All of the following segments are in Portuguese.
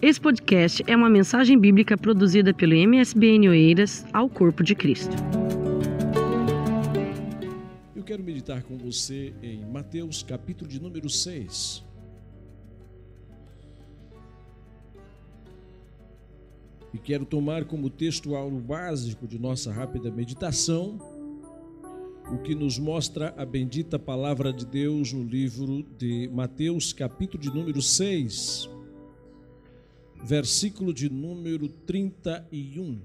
Esse podcast é uma mensagem bíblica produzida pelo MSBN Oeiras ao Corpo de Cristo. Eu quero meditar com você em Mateus, capítulo de número 6. E quero tomar como textual básico de nossa rápida meditação o que nos mostra a bendita palavra de Deus no livro de Mateus, capítulo de número 6, versículo de número 31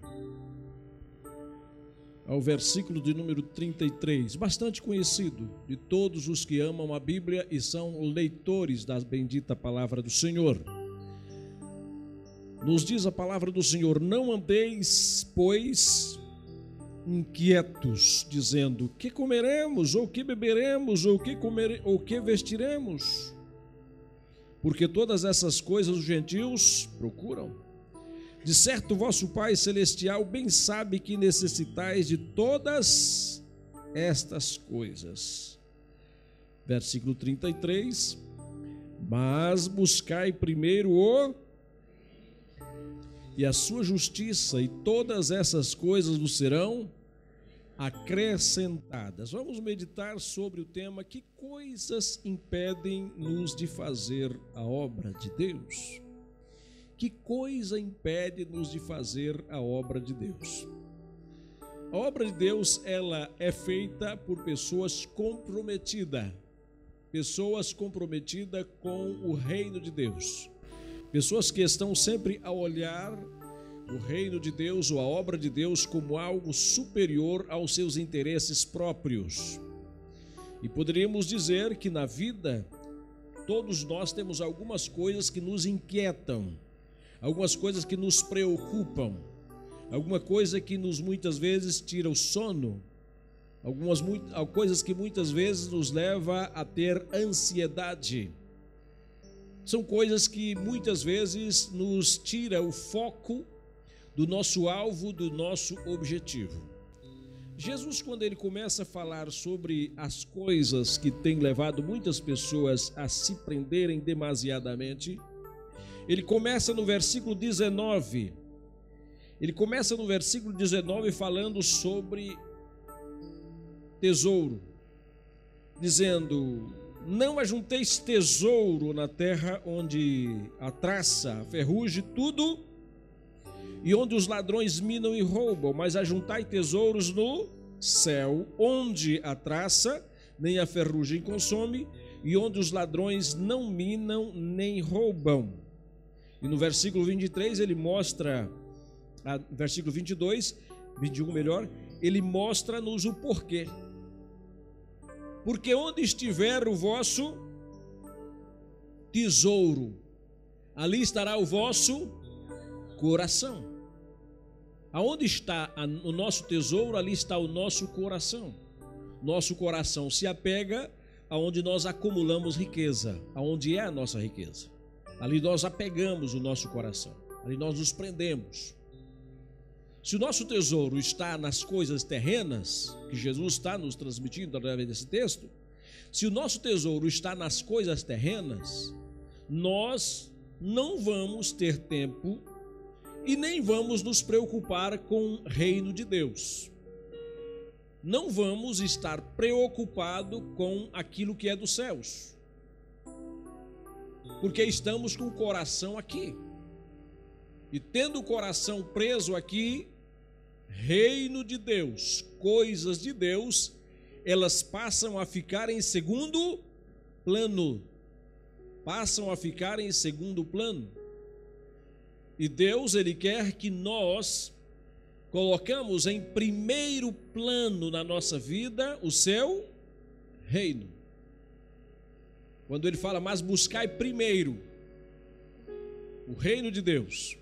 ao versículo de número 33, bastante conhecido de todos os que amam a Bíblia e são leitores da bendita palavra do Senhor. Nos diz a palavra do Senhor: Não andeis, pois, inquietos, dizendo: Que comeremos, ou que beberemos, ou que comer, ou que vestiremos? Porque todas essas coisas os gentios procuram. De certo, vosso Pai celestial bem sabe que necessitais de todas estas coisas. Versículo 33. Mas buscai primeiro o e a sua justiça, e todas essas coisas vos serão acrescentadas. Vamos meditar sobre o tema que coisas impedem-nos de fazer a obra de Deus. Que coisa impede-nos de fazer a obra de Deus? A obra de Deus, ela é feita por pessoas comprometidas, pessoas comprometidas com o reino de Deus Pessoas que estão sempre a olhar o reino de Deus ou a obra de Deus como algo superior aos seus interesses próprios. E poderíamos dizer que na vida todos nós temos algumas coisas que nos inquietam, algumas coisas que nos preocupam, alguma coisa que nos muitas vezes tira o sono, algumas coisas que muitas vezes nos leva a ter ansiedade são coisas que muitas vezes nos tira o foco do nosso alvo, do nosso objetivo. Jesus, quando ele começa a falar sobre as coisas que têm levado muitas pessoas a se prenderem demasiadamente, ele começa no versículo 19. Ele começa no versículo 19 falando sobre tesouro, dizendo: não ajunteis tesouro na terra onde a traça, a ferrugem, tudo, e onde os ladrões minam e roubam, mas ajuntai tesouros no céu, onde a traça nem a ferrugem consome, e onde os ladrões não minam nem roubam. E no versículo 23 ele mostra, versículo 22, 21 melhor, ele mostra-nos o porquê. Porque onde estiver o vosso tesouro, ali estará o vosso coração. Aonde está o nosso tesouro, ali está o nosso coração. Nosso coração se apega aonde nós acumulamos riqueza, aonde é a nossa riqueza. Ali nós apegamos o nosso coração, ali nós nos prendemos. Se o nosso tesouro está nas coisas terrenas, que Jesus está nos transmitindo através desse texto, se o nosso tesouro está nas coisas terrenas, nós não vamos ter tempo e nem vamos nos preocupar com o reino de Deus. Não vamos estar preocupado com aquilo que é dos céus. Porque estamos com o coração aqui. E tendo o coração preso aqui, reino de Deus, coisas de Deus, elas passam a ficar em segundo plano. Passam a ficar em segundo plano. E Deus, Ele quer que nós colocamos em primeiro plano na nossa vida o seu reino. Quando Ele fala, mas buscai primeiro o reino de Deus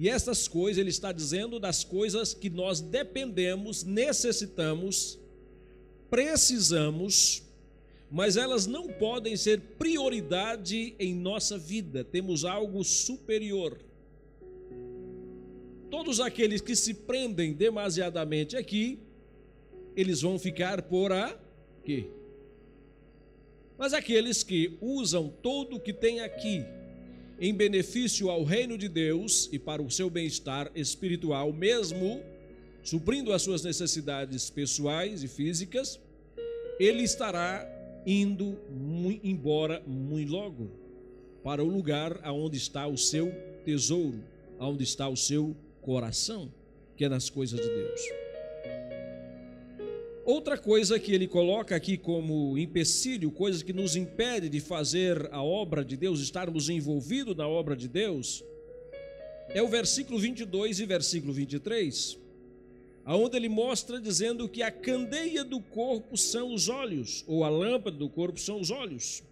e essas coisas, ele está dizendo das coisas que nós dependemos, necessitamos, precisamos, mas elas não podem ser prioridade em nossa vida. Temos algo superior. Todos aqueles que se prendem demasiadamente aqui, eles vão ficar por aqui. Mas aqueles que usam tudo o que tem aqui em benefício ao reino de Deus e para o seu bem-estar espiritual, mesmo suprindo as suas necessidades pessoais e físicas, ele estará indo embora muito logo para o lugar aonde está o seu tesouro, aonde está o seu coração, que é nas coisas de Deus. Outra coisa que ele coloca aqui como empecilho, coisa que nos impede de fazer a obra de Deus, estarmos envolvidos na obra de Deus, é o versículo 22 e versículo 23, aonde ele mostra dizendo que a candeia do corpo são os olhos, ou a lâmpada do corpo são os olhos.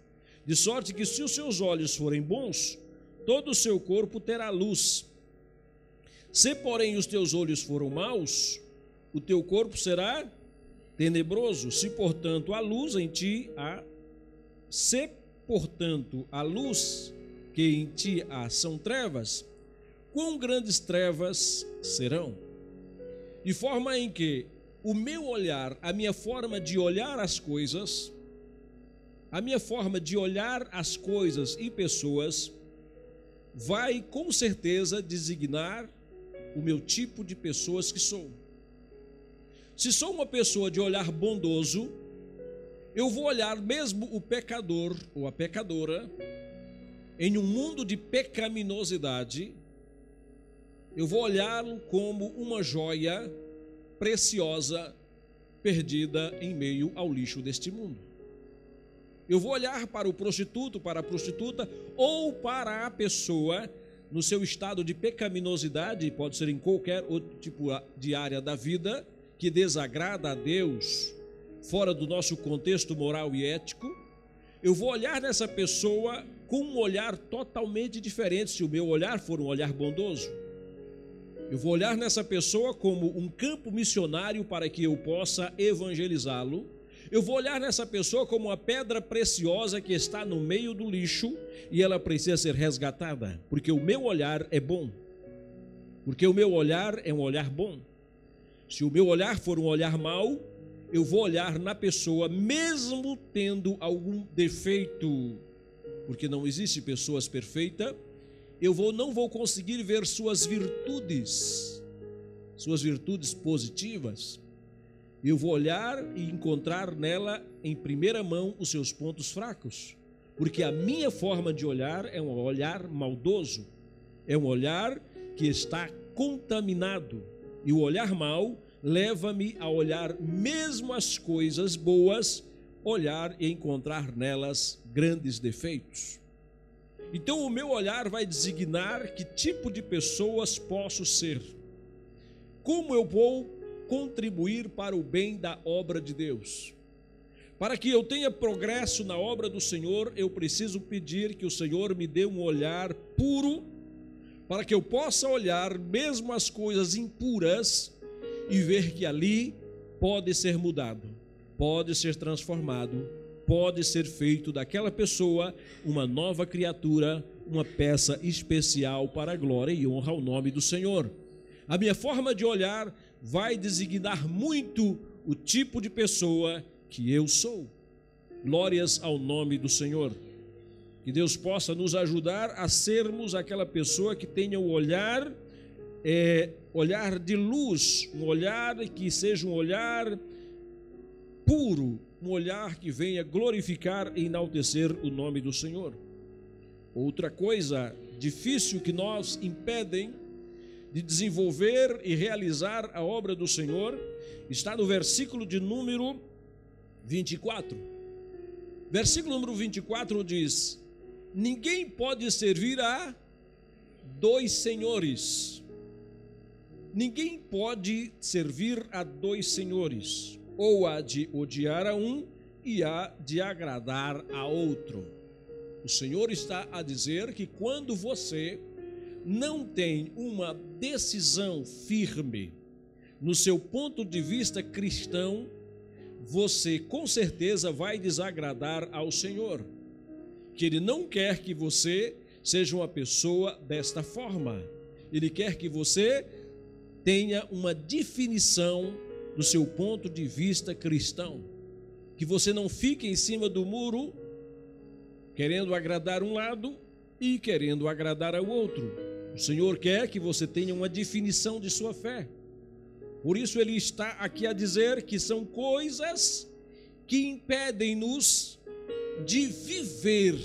De sorte que se os seus olhos forem bons, todo o seu corpo terá luz. Se, porém, os teus olhos foram maus, o teu corpo será tenebroso. Se, portanto, a luz em ti há, se, portanto, a luz que em ti há são trevas, quão grandes trevas serão? De forma em que o meu olhar, a minha forma de olhar as coisas, a minha forma de olhar as coisas e pessoas, vai com certeza designar o meu tipo de pessoas que sou. Se sou uma pessoa de olhar bondoso, eu vou olhar mesmo o pecador ou a pecadora em um mundo de pecaminosidade, eu vou olhá-lo como uma joia preciosa perdida em meio ao lixo deste mundo. Eu vou olhar para o prostituto, para a prostituta ou para a pessoa no seu estado de pecaminosidade, pode ser em qualquer outro tipo de área da vida, que desagrada a Deus, fora do nosso contexto moral e ético, eu vou olhar nessa pessoa com um olhar totalmente diferente, se o meu olhar for um olhar bondoso. Eu vou olhar nessa pessoa como um campo missionário para que eu possa evangelizá-lo. Eu vou olhar nessa pessoa como uma pedra preciosa que está no meio do lixo e ela precisa ser resgatada, porque o meu olhar é bom. Porque o meu olhar é um olhar bom. Se o meu olhar for um olhar mau, eu vou olhar na pessoa, mesmo tendo algum defeito, porque não existe pessoas perfeitas, eu vou, não vou conseguir ver suas virtudes, suas virtudes positivas. Eu vou olhar e encontrar nela, em primeira mão, os seus pontos fracos, porque a minha forma de olhar é um olhar maldoso, é um olhar que está contaminado e o olhar mau leva-me a olhar mesmo as coisas boas, olhar e encontrar nelas grandes defeitos. Então, o meu olhar vai designar que tipo de pessoas posso ser, como eu vou contribuir para o bem da obra de Deus. Para que eu tenha progresso na obra do Senhor, eu preciso pedir que o Senhor me dê um olhar puro para que eu possa olhar mesmo as coisas impuras e ver que ali pode ser mudado, pode ser transformado, pode ser feito daquela pessoa uma nova criatura, uma peça especial para a glória e honra ao nome do Senhor. A minha forma de olhar vai designar muito o tipo de pessoa que eu sou. Glórias ao nome do Senhor. Que Deus possa nos ajudar a sermos aquela pessoa que tenha o olhar, é, olhar de luz, um olhar que seja um olhar puro, um olhar que venha glorificar e enaltecer o nome do Senhor. Outra coisa difícil que nós impedem de desenvolver e realizar a obra do Senhor está no versículo de número 24. Versículo número 24 diz: Ninguém pode servir a dois senhores. Ninguém pode servir a dois senhores, ou a de odiar a um e a de agradar a outro. O Senhor está a dizer que quando você não tem uma decisão firme no seu ponto de vista cristão, você com certeza vai desagradar ao Senhor que Ele não quer que você seja uma pessoa desta forma. Ele quer que você tenha uma definição do seu ponto de vista cristão. Que você não fique em cima do muro, querendo agradar um lado e querendo agradar ao outro. O Senhor quer que você tenha uma definição de sua fé. Por isso ele está aqui a dizer que são coisas que impedem-nos de viver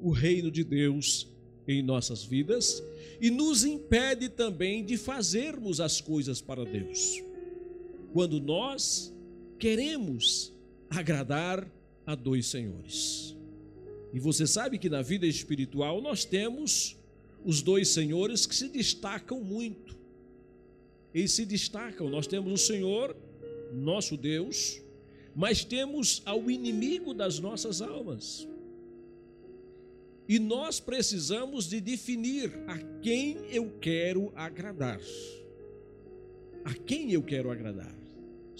o reino de Deus em nossas vidas e nos impede também de fazermos as coisas para Deus. Quando nós queremos agradar a dois senhores. E você sabe que na vida espiritual nós temos os dois senhores que se destacam muito. Eles se destacam. Nós temos o Senhor, nosso Deus, mas temos ao inimigo das nossas almas. E nós precisamos de definir a quem eu quero agradar. A quem eu quero agradar?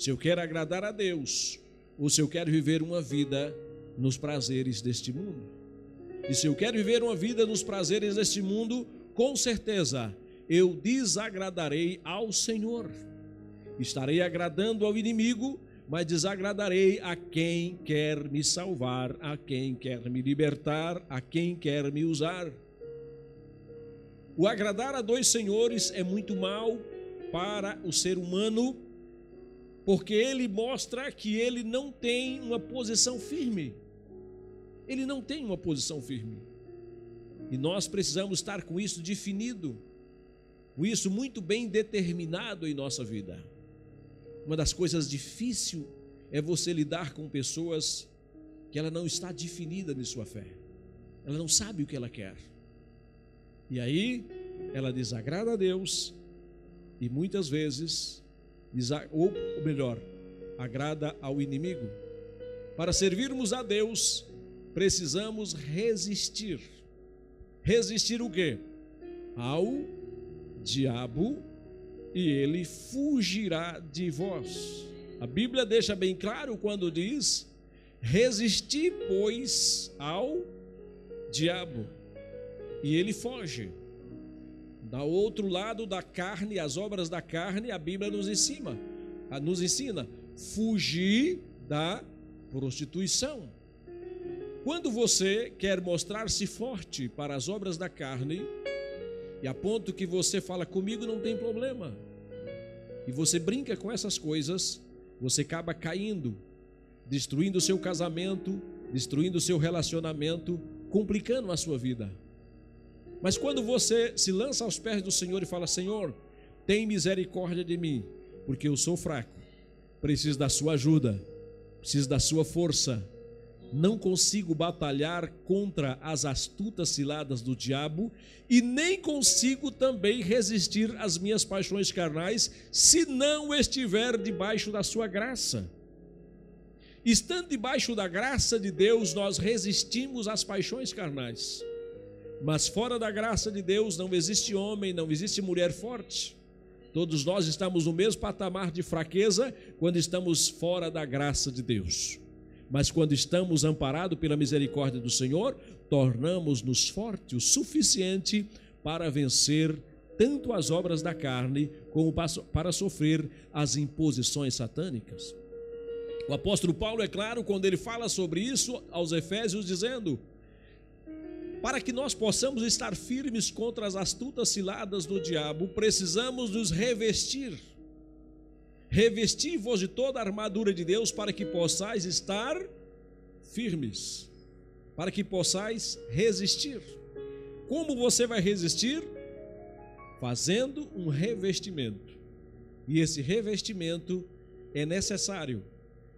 Se eu quero agradar a Deus, ou se eu quero viver uma vida nos prazeres deste mundo. E se eu quero viver uma vida nos prazeres deste mundo, com certeza eu desagradarei ao Senhor. Estarei agradando ao inimigo, mas desagradarei a quem quer me salvar, a quem quer me libertar, a quem quer me usar. O agradar a dois senhores é muito mal para o ser humano, porque ele mostra que ele não tem uma posição firme. Ele não tem uma posição firme. E nós precisamos estar com isso definido com isso muito bem determinado em nossa vida. Uma das coisas difíceis é você lidar com pessoas que ela não está definida em sua fé. Ela não sabe o que ela quer. E aí ela desagrada a Deus e muitas vezes, ou melhor, agrada ao inimigo. Para servirmos a Deus, precisamos resistir. Resistir o quê? Ao diabo e ele fugirá de vós. A Bíblia deixa bem claro quando diz: resisti, pois, ao diabo, e ele foge. Da outro lado da carne, as obras da carne, a Bíblia nos ensina, nos ensina fugir da prostituição. Quando você quer mostrar-se forte para as obras da carne, e a ponto que você fala comigo não tem problema. E você brinca com essas coisas, você acaba caindo, destruindo o seu casamento, destruindo o seu relacionamento, complicando a sua vida. Mas quando você se lança aos pés do Senhor e fala: Senhor, tem misericórdia de mim, porque eu sou fraco, preciso da sua ajuda, preciso da sua força, não consigo batalhar contra as astutas ciladas do diabo e nem consigo também resistir às minhas paixões carnais se não estiver debaixo da sua graça. Estando debaixo da graça de Deus, nós resistimos às paixões carnais. Mas fora da graça de Deus não existe homem, não existe mulher forte. Todos nós estamos no mesmo patamar de fraqueza quando estamos fora da graça de Deus. Mas quando estamos amparados pela misericórdia do Senhor, tornamos-nos fortes o suficiente para vencer tanto as obras da carne como para sofrer as imposições satânicas. O apóstolo Paulo é claro quando ele fala sobre isso aos Efésios, dizendo: para que nós possamos estar firmes contra as astutas ciladas do diabo, precisamos nos revestir Revesti-vos de toda a armadura de Deus para que possais estar firmes, para que possais resistir. Como você vai resistir? Fazendo um revestimento. E esse revestimento é necessário.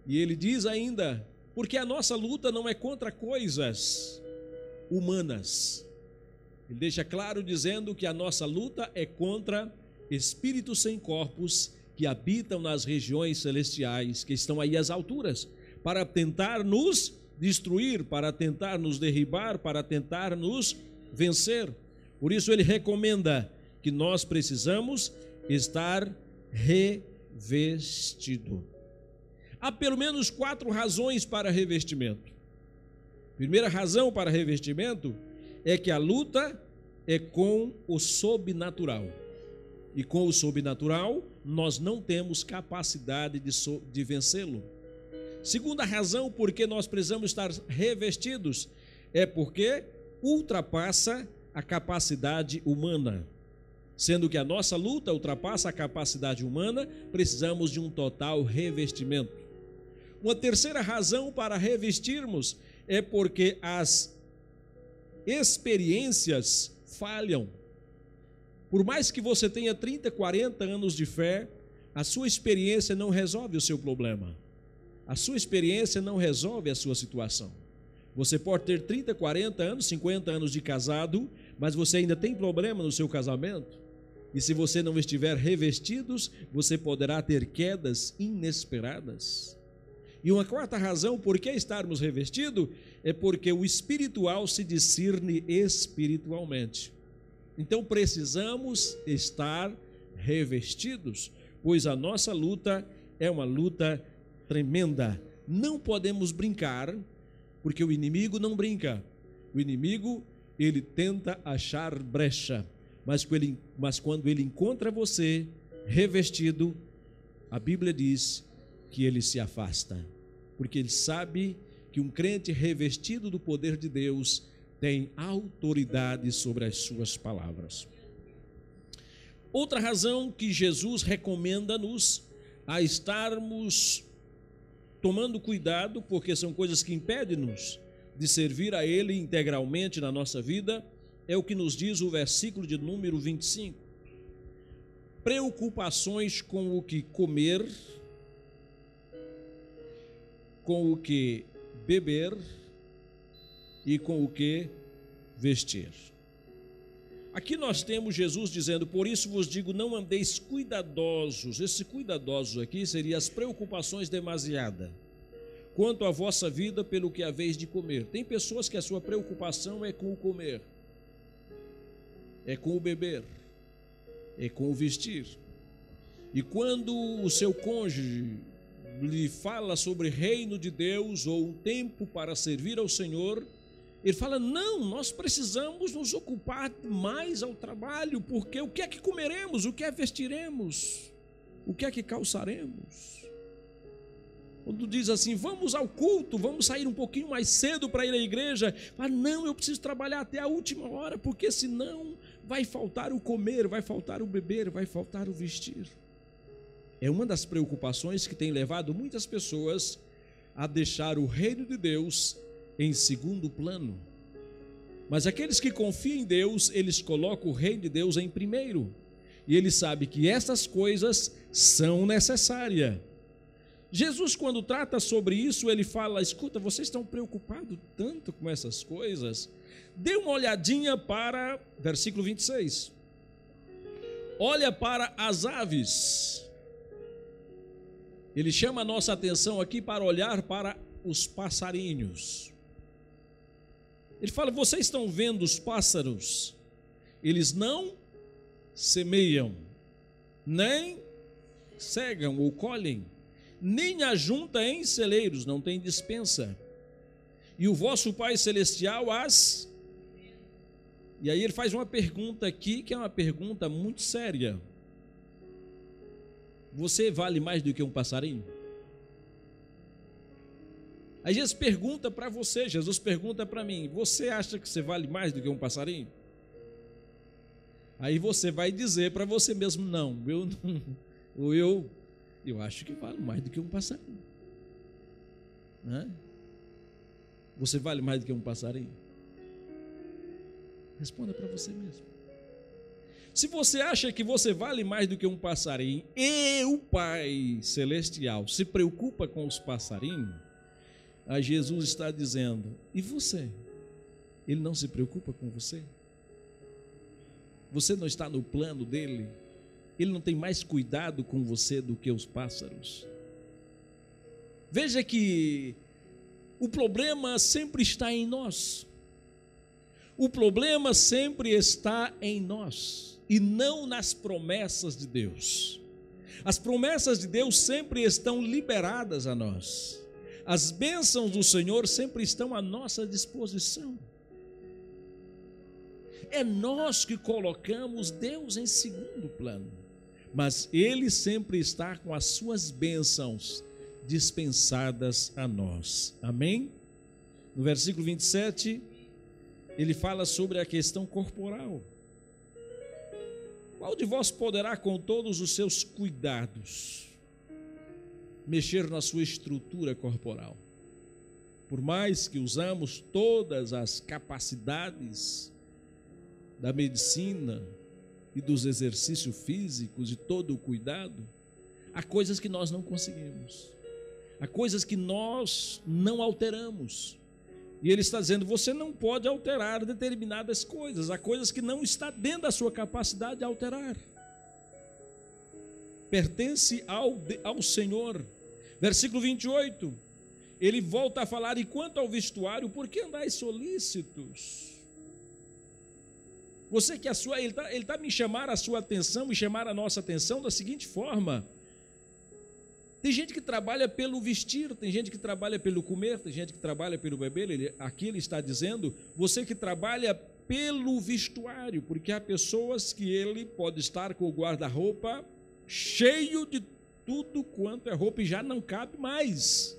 E ele diz ainda: porque a nossa luta não é contra coisas humanas. Ele deixa claro dizendo que a nossa luta é contra espíritos sem corpos que habitam nas regiões celestiais, que estão aí às alturas, para tentar nos destruir, para tentar nos derribar, para tentar nos vencer. Por isso ele recomenda que nós precisamos estar revestido. Há pelo menos quatro razões para revestimento. Primeira razão para revestimento é que a luta é com o sobrenatural. E com o sobrenatural, nós não temos capacidade de, so, de vencê-lo. Segunda razão por que nós precisamos estar revestidos é porque ultrapassa a capacidade humana. Sendo que a nossa luta ultrapassa a capacidade humana, precisamos de um total revestimento. Uma terceira razão para revestirmos é porque as experiências falham. Por mais que você tenha 30, 40 anos de fé, a sua experiência não resolve o seu problema. A sua experiência não resolve a sua situação. Você pode ter 30, 40 anos, 50 anos de casado, mas você ainda tem problema no seu casamento. E se você não estiver revestidos, você poderá ter quedas inesperadas. E uma quarta razão por que estarmos revestidos é porque o espiritual se discerne espiritualmente. Então precisamos estar revestidos, pois a nossa luta é uma luta tremenda. Não podemos brincar, porque o inimigo não brinca. O inimigo, ele tenta achar brecha, mas quando ele, mas quando ele encontra você revestido, a Bíblia diz que ele se afasta, porque ele sabe que um crente revestido do poder de Deus tem autoridade sobre as suas palavras. Outra razão que Jesus recomenda-nos a estarmos tomando cuidado, porque são coisas que impedem-nos de servir a Ele integralmente na nossa vida, é o que nos diz o versículo de número 25. Preocupações com o que comer, com o que beber e com o que vestir. Aqui nós temos Jesus dizendo: Por isso vos digo, não andeis cuidadosos. Esse cuidadosos aqui seria as preocupações demasiadas quanto à vossa vida pelo que haveis de comer. Tem pessoas que a sua preocupação é com o comer, é com o beber, é com o vestir. E quando o seu cônjuge lhe fala sobre reino de Deus ou um tempo para servir ao Senhor, ele fala: não, nós precisamos nos ocupar mais ao trabalho, porque o que é que comeremos, o que é vestiremos, o que é que calçaremos. Quando diz assim, vamos ao culto, vamos sair um pouquinho mais cedo para ir à igreja, fala, não, eu preciso trabalhar até a última hora, porque senão vai faltar o comer, vai faltar o beber, vai faltar o vestir. É uma das preocupações que tem levado muitas pessoas a deixar o reino de Deus em segundo plano. Mas aqueles que confiam em Deus, eles colocam o reino de Deus em primeiro. E ele sabe que essas coisas são necessárias. Jesus, quando trata sobre isso, ele fala: escuta, vocês estão preocupados tanto com essas coisas? Dê uma olhadinha para, versículo 26. Olha para as aves. Ele chama a nossa atenção aqui para olhar para os passarinhos. Ele fala: vocês estão vendo os pássaros? Eles não semeiam, nem cegam ou colhem, nem ajunta em celeiros, não tem dispensa. E o vosso Pai Celestial as. E aí ele faz uma pergunta aqui, que é uma pergunta muito séria. Você vale mais do que um passarinho? Aí Jesus pergunta para você, Jesus pergunta para mim: Você acha que você vale mais do que um passarinho? Aí você vai dizer para você mesmo: Não, eu não, eu, eu acho que vale mais do que um passarinho. Né? Você vale mais do que um passarinho? Responda para você mesmo. Se você acha que você vale mais do que um passarinho e o Pai Celestial se preocupa com os passarinhos, Aí Jesus está dizendo: e você? Ele não se preocupa com você? Você não está no plano dele? Ele não tem mais cuidado com você do que os pássaros? Veja que o problema sempre está em nós. O problema sempre está em nós e não nas promessas de Deus. As promessas de Deus sempre estão liberadas a nós as bênçãos do Senhor sempre estão à nossa disposição. É nós que colocamos Deus em segundo plano, mas Ele sempre está com as suas bênçãos dispensadas a nós. Amém? No versículo 27, ele fala sobre a questão corporal. Qual de vós poderá, com todos os seus cuidados, mexer na sua estrutura corporal? Por mais que usamos todas as capacidades da medicina e dos exercícios físicos e todo o cuidado, há coisas que nós não conseguimos. Há coisas que nós não alteramos. E ele está dizendo: você não pode alterar determinadas coisas, há coisas que não está dentro da sua capacidade de alterar. Pertence ao, ao Senhor. Versículo 28. Ele volta a falar: e quanto ao vestuário, por que andais solícitos? Você que a sua, ele está ele tá me chamar a sua atenção, me chamar a nossa atenção da seguinte forma: tem gente que trabalha pelo vestir, tem gente que trabalha pelo comer, tem gente que trabalha pelo beber. Ele, aqui ele está dizendo, você que trabalha pelo vestuário, porque há pessoas que ele pode estar com o guarda-roupa cheio de tudo quanto é roupa e já não cabe mais.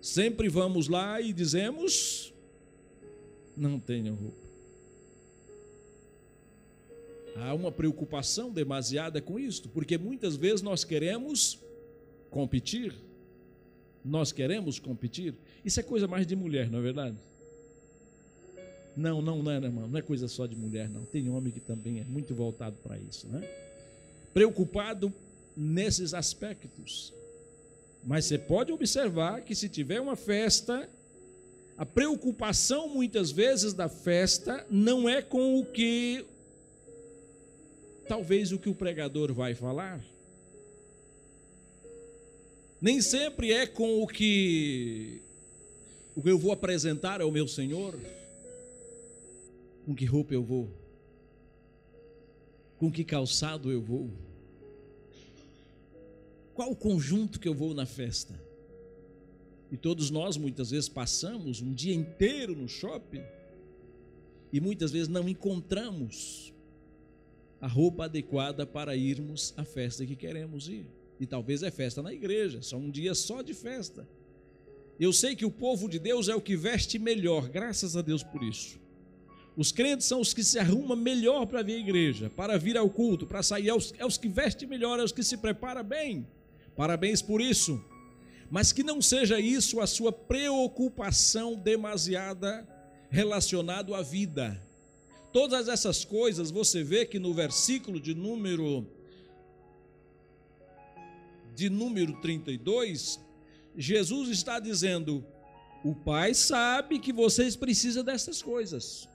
Sempre vamos lá e dizemos: não tenho roupa. Há uma preocupação demasiada com isto, porque muitas vezes nós queremos competir. Nós queremos competir. Isso é coisa mais de mulher, não é verdade? Não, não, não é, irmão, não é coisa só de mulher, não. Tem homem que também é muito voltado para isso, né? Preocupado nesses aspectos. Mas você pode observar que se tiver uma festa, a preocupação muitas vezes da festa não é com o que talvez o que o pregador vai falar. Nem sempre é com o que o que eu vou apresentar ao meu Senhor. Com que roupa eu vou? Com que calçado eu vou? Qual o conjunto que eu vou na festa? E todos nós muitas vezes passamos um dia inteiro no shopping e muitas vezes não encontramos a roupa adequada para irmos à festa que queremos ir. E talvez é festa na igreja, só um dia só de festa. Eu sei que o povo de Deus é o que veste melhor, graças a Deus por isso. Os crentes são os que se arrumam melhor para vir à igreja, para vir ao culto, para sair. É os, é os que vestem melhor, é os que se preparam bem. Parabéns por isso. Mas que não seja isso a sua preocupação demasiada relacionado à vida Todas essas coisas você vê que no versículo de número de número 32, Jesus está dizendo: "O Pai sabe que vocês precisam dessas coisas.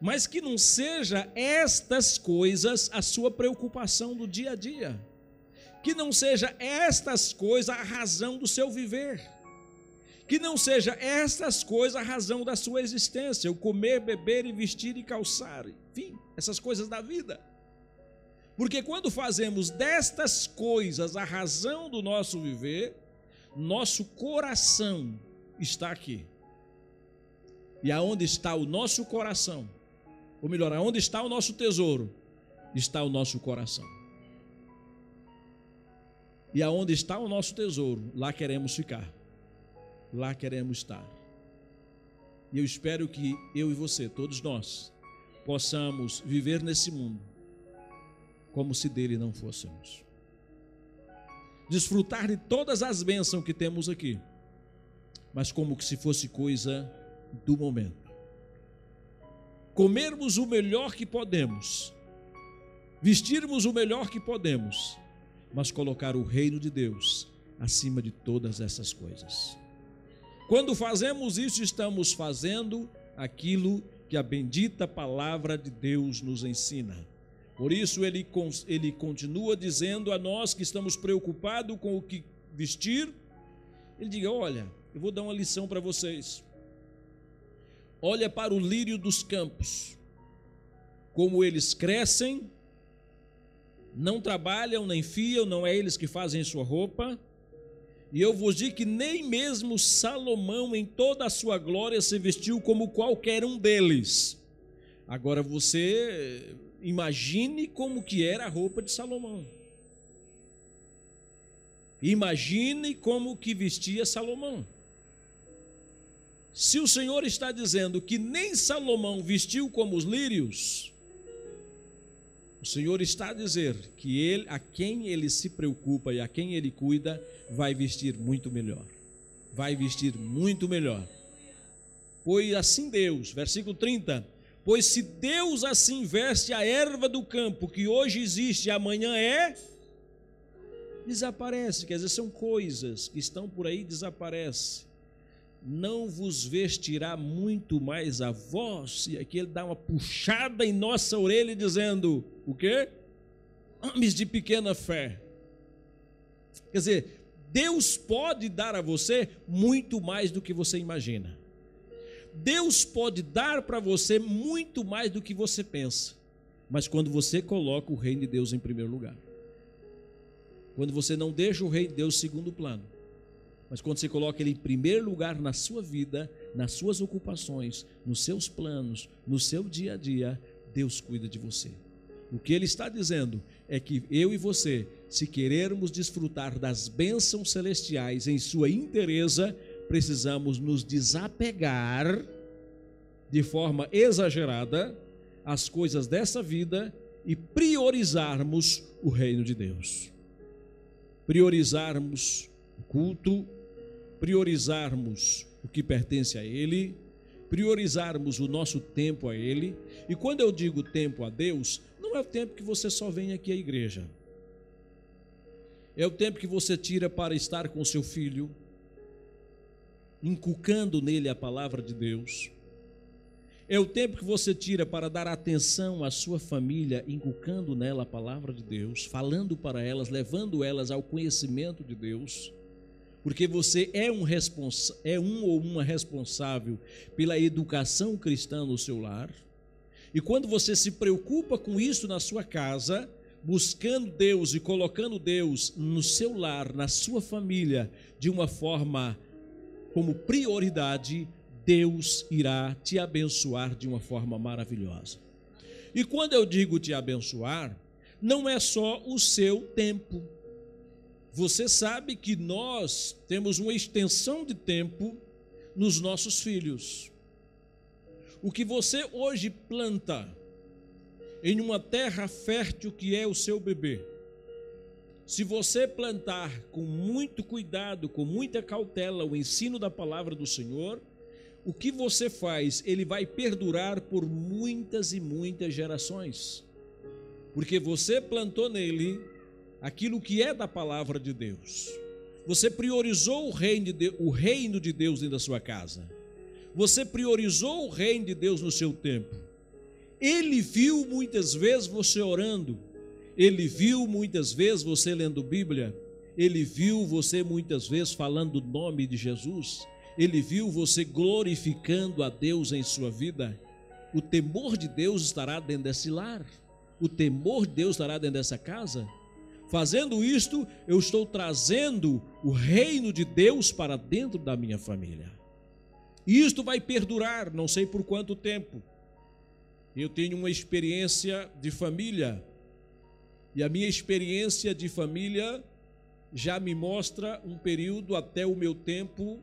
Mas que não seja estas coisas a sua preocupação do dia a dia. Que não seja estas coisas a razão do seu viver que não seja estas coisas a razão da sua existência, o comer, beber e vestir e calçar, enfim, essas coisas da vida. Porque quando fazemos destas coisas a razão do nosso viver, nosso coração está aqui. E aonde está o nosso coração, ou melhor, aonde está o nosso tesouro, está o nosso coração. E aonde está o nosso tesouro, lá queremos ficar lá queremos estar. E eu espero que eu e você, todos nós, possamos viver nesse mundo como se dele não fôssemos. Desfrutar de todas as bênçãos que temos aqui, mas como se fosse coisa do momento. Comermos o melhor que podemos, vestirmos o melhor que podemos, mas colocar o reino de Deus acima de todas essas coisas. Quando fazemos isso, estamos fazendo aquilo que a bendita palavra de Deus nos ensina. Por isso, ele, ele continua dizendo a nós que estamos preocupados com o que vestir. Ele diga: Olha, eu vou dar uma lição para vocês. Olha para o lírio dos campos, como eles crescem, não trabalham nem fiam, não é eles que fazem sua roupa e eu vos digo que nem mesmo Salomão, em toda a sua glória, se vestiu como qualquer um deles. Agora você imagine como que era a roupa de Salomão. Imagine como que vestia Salomão. Se o Senhor está dizendo que nem Salomão vestiu como os lírios, o Senhor está a dizer que ele, a quem ele se preocupa e a quem ele cuida, vai vestir muito melhor. Vai vestir muito melhor. Pois assim Deus, versículo 30, pois se Deus assim veste a erva do campo, que hoje existe e amanhã é, desaparece, quer dizer, são coisas que estão por aí, desaparece. Não vos vestirá muito mais a vós, e aqui ele dá uma puxada em nossa orelha, dizendo: o quê? Homens de pequena fé. Quer dizer, Deus pode dar a você muito mais do que você imagina. Deus pode dar para você muito mais do que você pensa. Mas quando você coloca o reino de Deus em primeiro lugar. Quando você não deixa o reino de Deus segundo plano. Mas quando você coloca ele em primeiro lugar na sua vida, nas suas ocupações, nos seus planos, no seu dia a dia, Deus cuida de você. O que ele está dizendo é que eu e você, se querermos desfrutar das bênçãos celestiais em sua inteireza, precisamos nos desapegar de forma exagerada às coisas dessa vida e priorizarmos o reino de Deus. Priorizarmos o culto, priorizarmos o que pertence a Ele, priorizarmos o nosso tempo a Ele. E quando eu digo tempo a Deus, não é o tempo que você só vem aqui à igreja. É o tempo que você tira para estar com seu filho, inculcando nele a palavra de Deus. É o tempo que você tira para dar atenção à sua família, inculcando nela a palavra de Deus, falando para elas, levando elas ao conhecimento de Deus. Porque você é um, é um ou uma responsável pela educação cristã no seu lar. E quando você se preocupa com isso na sua casa, buscando Deus e colocando Deus no seu lar, na sua família, de uma forma como prioridade, Deus irá te abençoar de uma forma maravilhosa. E quando eu digo te abençoar, não é só o seu tempo. Você sabe que nós temos uma extensão de tempo nos nossos filhos. O que você hoje planta em uma terra fértil que é o seu bebê, se você plantar com muito cuidado, com muita cautela o ensino da palavra do Senhor, o que você faz, ele vai perdurar por muitas e muitas gerações. Porque você plantou nele aquilo que é da palavra de Deus. Você priorizou o reino de, o reino de Deus dentro da sua casa. Você priorizou o reino de Deus no seu tempo. Ele viu muitas vezes você orando, ele viu muitas vezes você lendo Bíblia, ele viu você muitas vezes falando o nome de Jesus, ele viu você glorificando a Deus em sua vida. O temor de Deus estará dentro desse lar, o temor de Deus estará dentro dessa casa. Fazendo isto, eu estou trazendo o reino de Deus para dentro da minha família. E isto vai perdurar, não sei por quanto tempo. Eu tenho uma experiência de família, e a minha experiência de família já me mostra um período até o meu tempo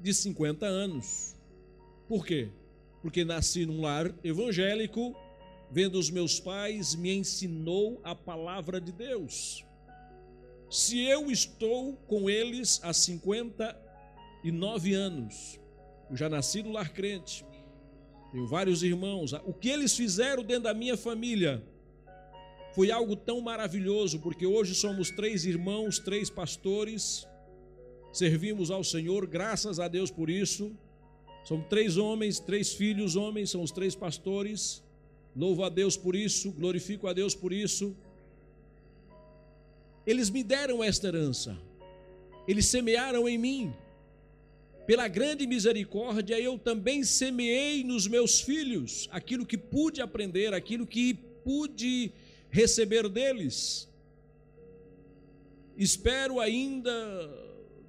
de 50 anos. Por quê? Porque nasci num lar evangélico, vendo os meus pais, me ensinou a palavra de Deus. Se eu estou com eles há 59 anos, eu já nasci no lar crente. Tenho vários irmãos. O que eles fizeram dentro da minha família foi algo tão maravilhoso, porque hoje somos três irmãos, três pastores, servimos ao Senhor, graças a Deus por isso. Somos três homens, três filhos homens, são os três pastores. Louvo a Deus por isso, glorifico a Deus por isso. Eles me deram esta herança, eles semearam em mim, pela grande misericórdia, eu também semeei nos meus filhos aquilo que pude aprender, aquilo que pude receber deles. Espero ainda,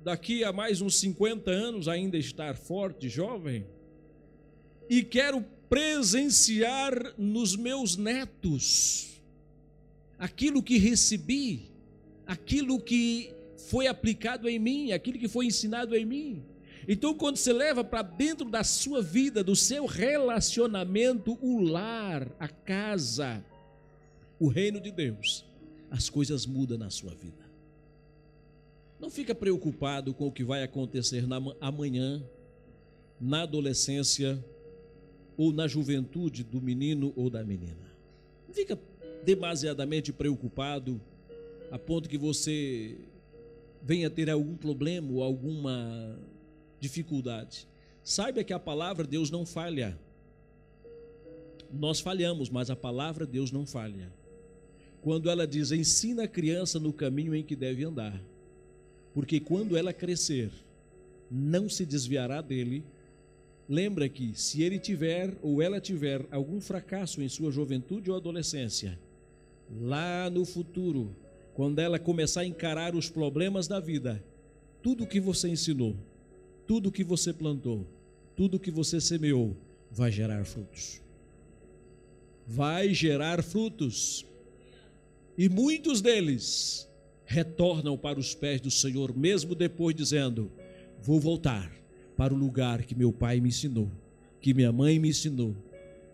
daqui a mais uns 50 anos, ainda estar forte, jovem, e quero presenciar nos meus netos aquilo que recebi, aquilo que foi aplicado em mim, aquilo que foi ensinado em mim Então, quando você leva para dentro da sua vida, do seu relacionamento, o lar, a casa, o reino de Deus, as coisas mudam na sua vida. Não fica preocupado com o que vai acontecer na, amanhã, na adolescência ou na juventude do menino ou da menina. Não fica demasiadamente preocupado a ponto que você venha ter algum problema ou alguma dificuldade. Saiba que a palavra de Deus não falha. Nós falhamos, mas a palavra de Deus não falha. Quando ela diz: ensina a criança no caminho em que deve andar, porque quando ela crescer, não se desviará dele. Lembra que se ele tiver ou ela tiver algum fracasso em sua juventude ou adolescência, lá no futuro, quando ela começar a encarar os problemas da vida, tudo que você ensinou, tudo que você plantou, tudo que você semeou, vai gerar frutos. Vai gerar frutos. E muitos deles retornam para os pés do Senhor, mesmo depois dizendo: Vou voltar para o lugar que meu pai me ensinou, que minha mãe me ensinou.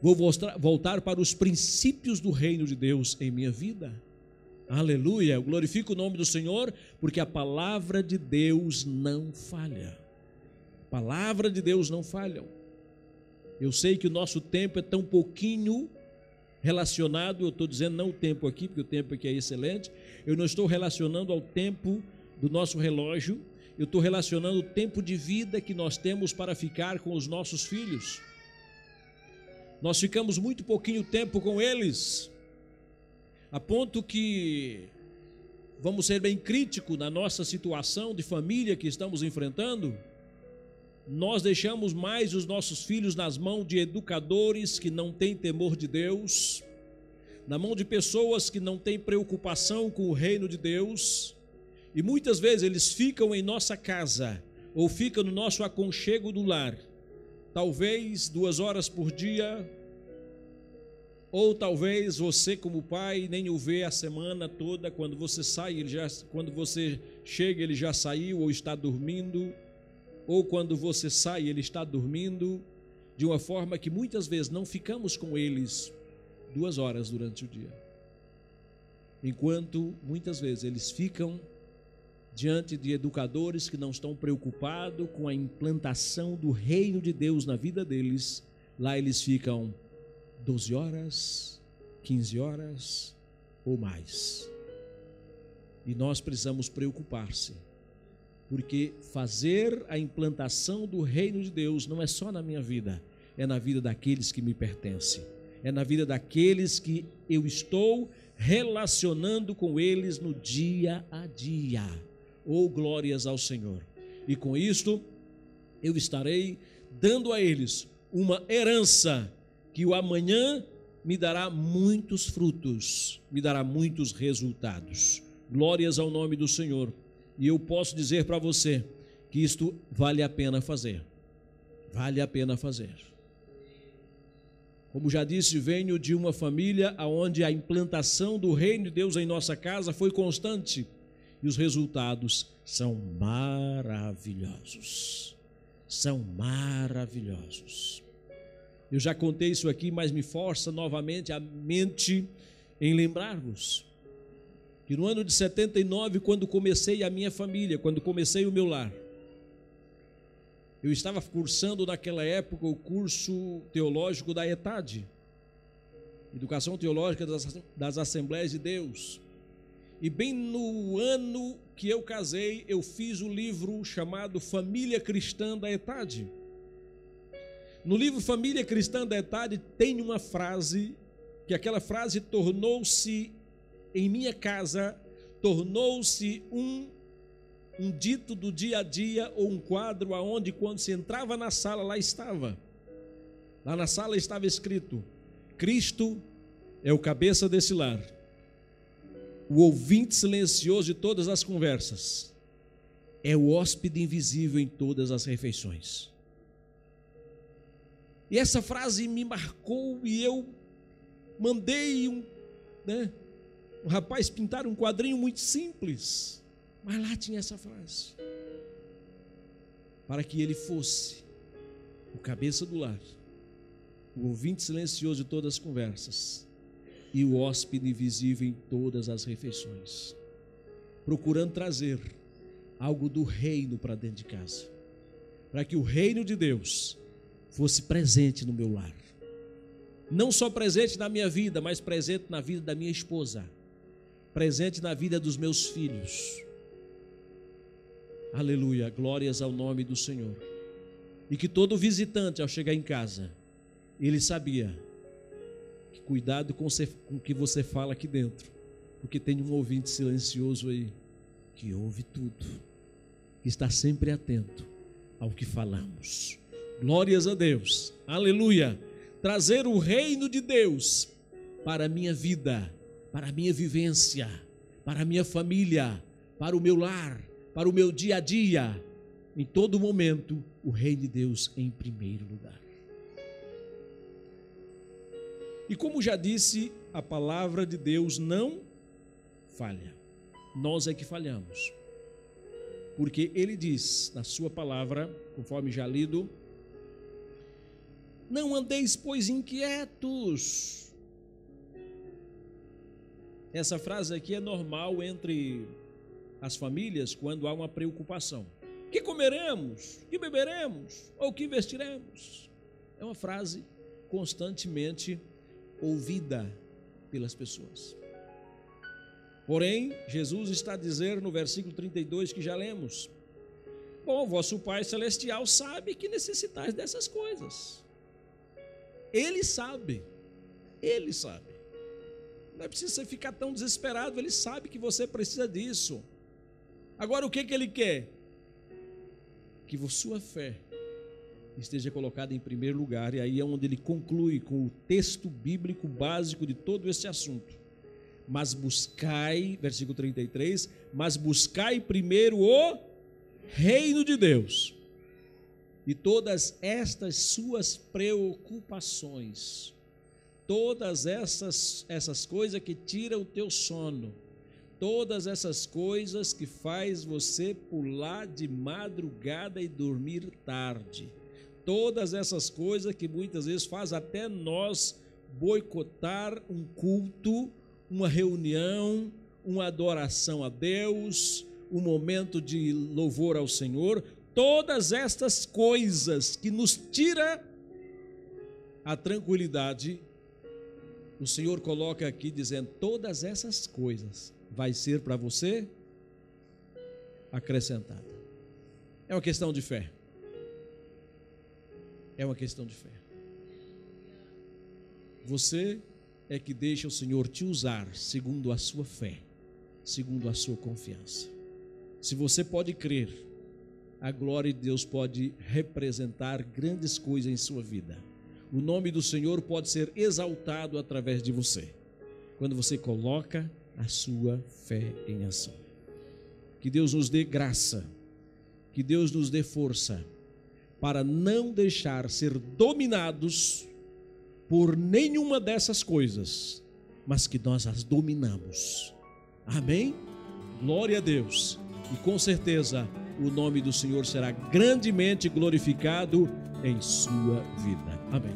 Vou voltar para os princípios do reino de Deus em minha vida. Aleluia, eu glorifico o nome do Senhor, porque a palavra de Deus não falha. A palavra de Deus não falha. Eu sei que o nosso tempo é tão pouquinho relacionado, eu estou dizendo não o tempo aqui, porque o tempo aqui é excelente, eu não estou relacionando ao tempo do nosso relógio, eu estou relacionando o tempo de vida que nós temos para ficar com os nossos filhos. Nós ficamos muito pouquinho tempo com eles a ponto que vamos ser bem críticos na nossa situação de família que estamos enfrentando. Nós deixamos mais os nossos filhos nas mãos de educadores que não têm temor de Deus, na mão de pessoas que não têm preocupação com o reino de Deus, e muitas vezes eles ficam em nossa casa ou ficam no nosso aconchego do lar, talvez duas horas por dia, ou talvez você, como pai, nem o vê a semana toda. Quando você sai, ele já, quando você chega, ele já saiu ou está dormindo. Ou quando você sai, ele está dormindo. De uma forma que muitas vezes não ficamos com eles duas horas durante o dia. Enquanto muitas vezes eles ficam diante de educadores que não estão preocupados com a implantação do reino de Deus na vida deles, lá eles ficam 12 horas, 15 horas ou mais. E nós precisamos preocupar-se, porque fazer a implantação do reino de Deus não é só na minha vida, é na vida daqueles que me pertencem, é na vida daqueles que eu estou relacionando com eles no dia a dia. Ou oh, glórias ao Senhor. E com isto eu estarei dando a eles uma herança que o amanhã me dará muitos frutos, me dará muitos resultados. Glórias ao nome do Senhor. E eu posso dizer para você que isto vale a pena fazer. Vale a pena fazer. Como já disse, venho de uma família onde a implantação do reino de Deus em nossa casa foi constante e os resultados são maravilhosos. São maravilhosos. Eu já contei isso aqui, mas me força novamente a mente em lembrar-vos que no ano de 79, quando comecei a minha família, quando comecei o meu lar, eu estava cursando naquela época o curso teológico da ETAD, Educação Teológica das Assembleias de Deus. E bem no ano que eu casei, eu fiz o livro chamado Família Cristã da ETAD. No livro Família Cristã da Etade tem uma frase que aquela frase tornou-se em minha casa, tornou-se um um dito do dia a dia ou um quadro aonde quando se entrava na sala lá estava. Lá na sala estava escrito: Cristo é o cabeça desse lar. O ouvinte silencioso de todas as conversas. É o hóspede invisível em todas as refeições. E essa frase me marcou e eu mandei um, né, um rapaz pintar um quadrinho muito simples, mas lá tinha essa frase. para que ele fosse o cabeça do lar, o ouvinte silencioso de todas as conversas e o hóspede invisível em todas as refeições, procurando trazer algo do reino para dentro de casa, para que o reino de Deus fosse presente no meu lar. Não só presente na minha vida, mas presente na vida da minha esposa, presente na vida dos meus filhos. Aleluia, glórias ao nome do Senhor. E que todo visitante, ao chegar em casa, ele sabia cuidado com o que você fala aqui dentro, porque tem um ouvinte silencioso aí que ouve tudo, que está sempre atento ao que falamos. Glórias a Deus, aleluia. Trazer o reino de Deus para a minha vida, para a minha vivência, para a minha família, para o meu lar, para o meu dia a dia, em todo momento, o reino de Deus em primeiro lugar. E como já disse, a palavra de Deus não falha. Nós é que falhamos. Porque ele diz na sua palavra, conforme já lido, não andeis, pois, inquietos. Essa frase aqui é normal entre as famílias quando há uma preocupação. Que comeremos? Que beberemos? Ou que vestiremos? É uma frase constantemente ouvida pelas pessoas. Porém, Jesus está a dizer no versículo 32 que já lemos: Bom, vosso Pai Celestial sabe que necessitais dessas coisas. Ele sabe. Ele sabe. Não é preciso você ficar tão desesperado, ele sabe que você precisa disso. Agora, o que, que ele quer? Que sua fé esteja colocada em primeiro lugar, e aí é onde ele conclui com o texto bíblico básico de todo esse assunto. Mas buscai, versículo 33, mas buscai primeiro o reino de Deus e todas estas suas preocupações, todas essas, essas coisas que tiram o teu sono, todas essas coisas que faz você pular de madrugada e dormir tarde, todas essas coisas que muitas vezes faz até nós boicotar um culto, uma reunião, uma adoração a Deus, um momento de louvor ao Senhor, todas estas coisas que nos tira a tranquilidade, o Senhor coloca aqui dizendo: todas essas coisas vai ser para você acrescentada. É uma questão de fé. É uma questão de fé. Você é que deixa o Senhor te usar segundo a sua fé, segundo a sua confiança. Se você pode crer, a glória de Deus pode representar grandes coisas em sua vida. O nome do Senhor pode ser exaltado através de você, quando você coloca a sua fé em ação. Que Deus nos dê graça, que Deus nos dê força para não deixar ser dominados por nenhuma dessas coisas, mas que nós as dominamos. Amém? Glória a Deus. E com certeza o nome do Senhor será grandemente glorificado em sua vida. Amém.